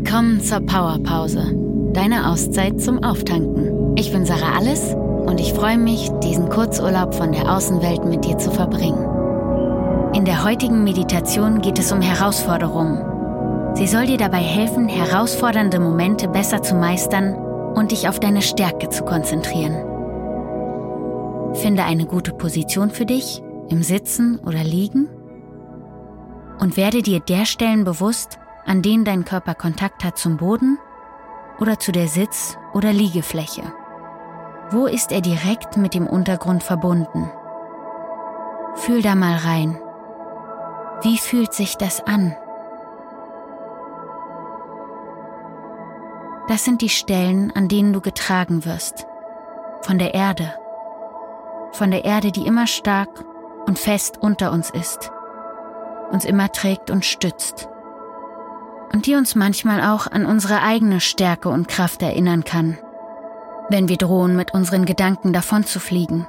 Willkommen zur Powerpause, deine Auszeit zum Auftanken. Ich bin Sarah Alles und ich freue mich, diesen Kurzurlaub von der Außenwelt mit dir zu verbringen. In der heutigen Meditation geht es um Herausforderungen. Sie soll dir dabei helfen, herausfordernde Momente besser zu meistern und dich auf deine Stärke zu konzentrieren. Finde eine gute Position für dich, im Sitzen oder Liegen und werde dir der Stellen bewusst, an denen dein Körper Kontakt hat zum Boden oder zu der Sitz- oder Liegefläche. Wo ist er direkt mit dem Untergrund verbunden? Fühl da mal rein. Wie fühlt sich das an? Das sind die Stellen, an denen du getragen wirst. Von der Erde. Von der Erde, die immer stark und fest unter uns ist uns immer trägt und stützt. Und die uns manchmal auch an unsere eigene Stärke und Kraft erinnern kann, wenn wir drohen, mit unseren Gedanken davonzufliegen.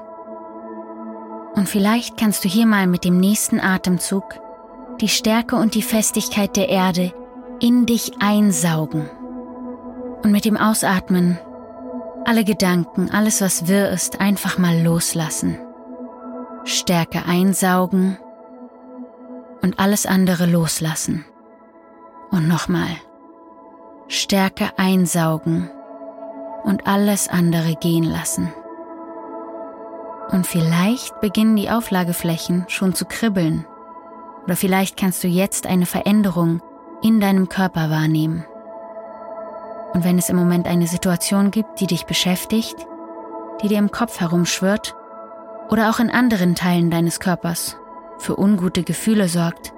Und vielleicht kannst du hier mal mit dem nächsten Atemzug die Stärke und die Festigkeit der Erde in dich einsaugen. Und mit dem Ausatmen alle Gedanken, alles was wirr ist, einfach mal loslassen. Stärke einsaugen und alles andere loslassen. Und nochmal. Stärke einsaugen und alles andere gehen lassen. Und vielleicht beginnen die Auflageflächen schon zu kribbeln. Oder vielleicht kannst du jetzt eine Veränderung in deinem Körper wahrnehmen. Und wenn es im Moment eine Situation gibt, die dich beschäftigt, die dir im Kopf herumschwirrt oder auch in anderen Teilen deines Körpers, für ungute Gefühle sorgt,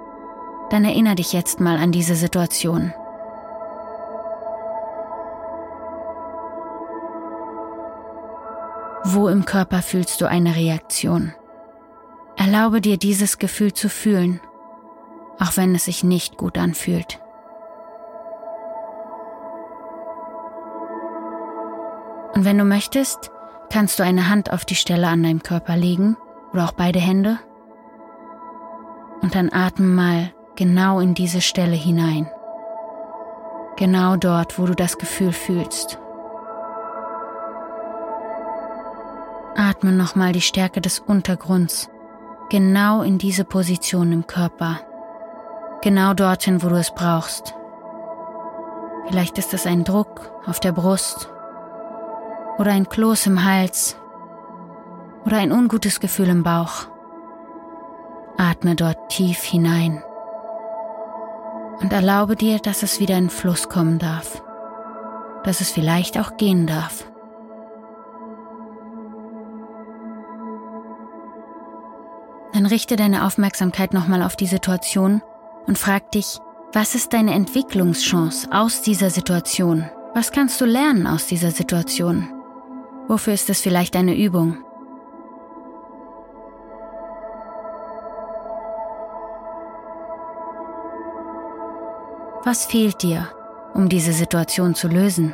dann erinnere dich jetzt mal an diese Situation. Wo im Körper fühlst du eine Reaktion? Erlaube dir dieses Gefühl zu fühlen, auch wenn es sich nicht gut anfühlt. Und wenn du möchtest, kannst du eine Hand auf die Stelle an deinem Körper legen oder auch beide Hände und dann atme mal genau in diese Stelle hinein. Genau dort, wo du das Gefühl fühlst. Atme nochmal die Stärke des Untergrunds genau in diese Position im Körper. Genau dorthin, wo du es brauchst. Vielleicht ist es ein Druck auf der Brust oder ein Kloß im Hals oder ein ungutes Gefühl im Bauch. Atme dort tief hinein und erlaube dir, dass es wieder in Fluss kommen darf, dass es vielleicht auch gehen darf. Dann richte deine Aufmerksamkeit nochmal auf die Situation und frag dich, was ist deine Entwicklungschance aus dieser Situation? Was kannst du lernen aus dieser Situation? Wofür ist es vielleicht eine Übung? Was fehlt dir, um diese Situation zu lösen?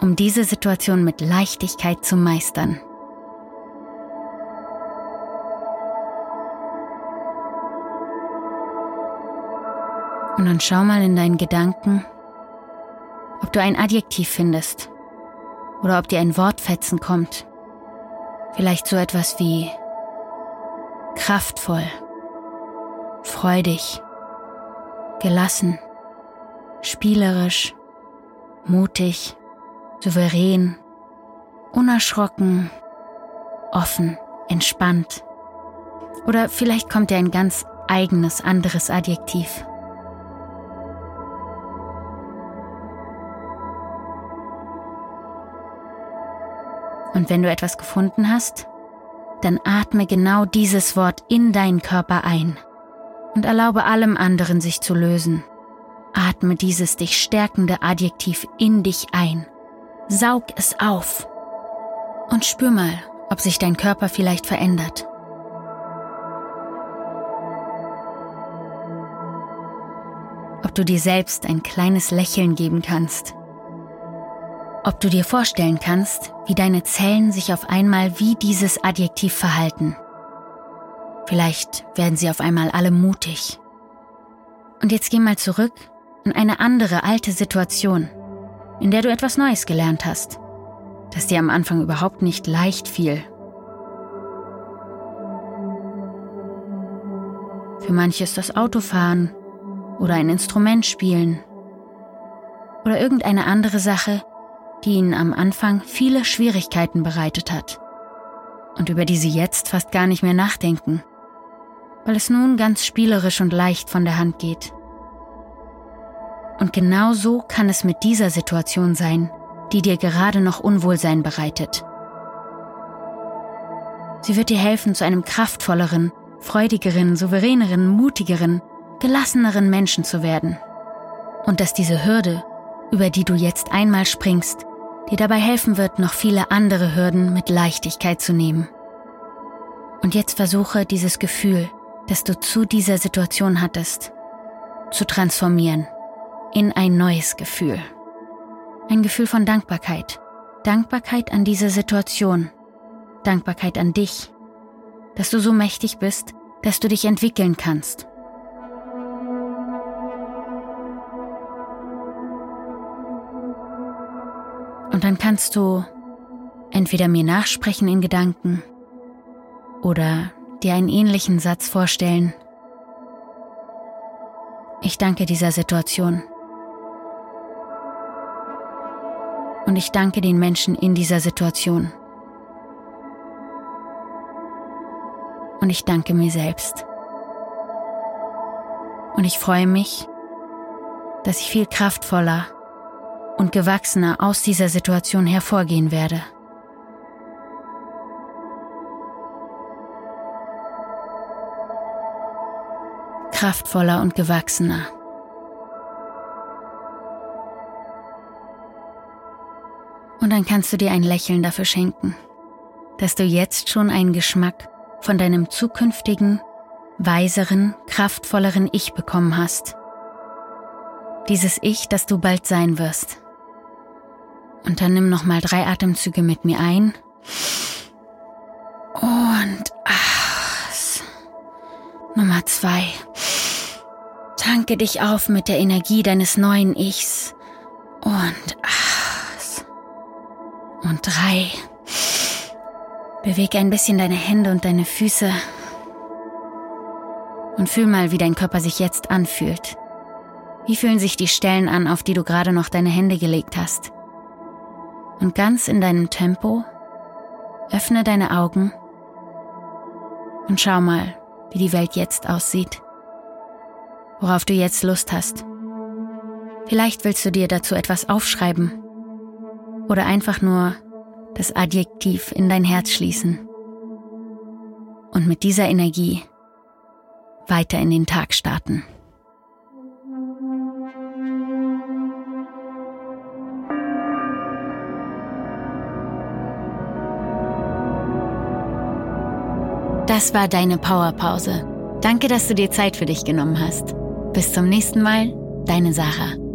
Um diese Situation mit Leichtigkeit zu meistern? Und dann schau mal in deinen Gedanken, ob du ein Adjektiv findest oder ob dir ein Wortfetzen kommt. Vielleicht so etwas wie kraftvoll, freudig, gelassen, spielerisch, mutig, souverän, unerschrocken, offen, entspannt. Oder vielleicht kommt dir ein ganz eigenes anderes Adjektiv. Und wenn du etwas gefunden hast, dann atme genau dieses Wort in deinen Körper ein und erlaube allem anderen sich zu lösen. Atme dieses dich stärkende Adjektiv in dich ein. Saug es auf. Und spür mal, ob sich dein Körper vielleicht verändert. Ob du dir selbst ein kleines Lächeln geben kannst. Ob du dir vorstellen kannst, wie deine Zellen sich auf einmal wie dieses Adjektiv verhalten. Vielleicht werden sie auf einmal alle mutig. Und jetzt geh mal zurück an eine andere alte Situation, in der du etwas Neues gelernt hast, das dir am Anfang überhaupt nicht leicht fiel. Für manche ist das Autofahren oder ein Instrument spielen oder irgendeine andere Sache, die ihnen am Anfang viele Schwierigkeiten bereitet hat und über die sie jetzt fast gar nicht mehr nachdenken, weil es nun ganz spielerisch und leicht von der Hand geht. Und genau so kann es mit dieser Situation sein, die dir gerade noch Unwohlsein bereitet. Sie wird dir helfen, zu einem kraftvolleren, freudigeren, souveräneren, mutigeren, gelasseneren Menschen zu werden. Und dass diese Hürde, über die du jetzt einmal springst, dir dabei helfen wird, noch viele andere Hürden mit Leichtigkeit zu nehmen. Und jetzt versuche dieses Gefühl, das du zu dieser Situation hattest, zu transformieren in ein neues Gefühl. Ein Gefühl von Dankbarkeit. Dankbarkeit an diese Situation. Dankbarkeit an dich, dass du so mächtig bist, dass du dich entwickeln kannst. Und dann kannst du entweder mir nachsprechen in Gedanken oder dir einen ähnlichen Satz vorstellen. Ich danke dieser Situation. Und ich danke den Menschen in dieser Situation. Und ich danke mir selbst. Und ich freue mich, dass ich viel kraftvoller und gewachsener aus dieser Situation hervorgehen werde. Kraftvoller und gewachsener. Und dann kannst du dir ein Lächeln dafür schenken, dass du jetzt schon einen Geschmack von deinem zukünftigen, weiseren, kraftvolleren Ich bekommen hast. Dieses Ich, das du bald sein wirst. Und dann nimm nochmal drei Atemzüge mit mir ein. Tanke dich auf mit der Energie deines neuen Ichs. Und aus. Und drei. Bewege ein bisschen deine Hände und deine Füße. Und fühl mal, wie dein Körper sich jetzt anfühlt. Wie fühlen sich die Stellen an, auf die du gerade noch deine Hände gelegt hast? Und ganz in deinem Tempo öffne deine Augen und schau mal, wie die Welt jetzt aussieht. Worauf du jetzt Lust hast. Vielleicht willst du dir dazu etwas aufschreiben oder einfach nur das Adjektiv in dein Herz schließen und mit dieser Energie weiter in den Tag starten. Das war deine Powerpause. Danke, dass du dir Zeit für dich genommen hast. Bis zum nächsten Mal, deine Sarah.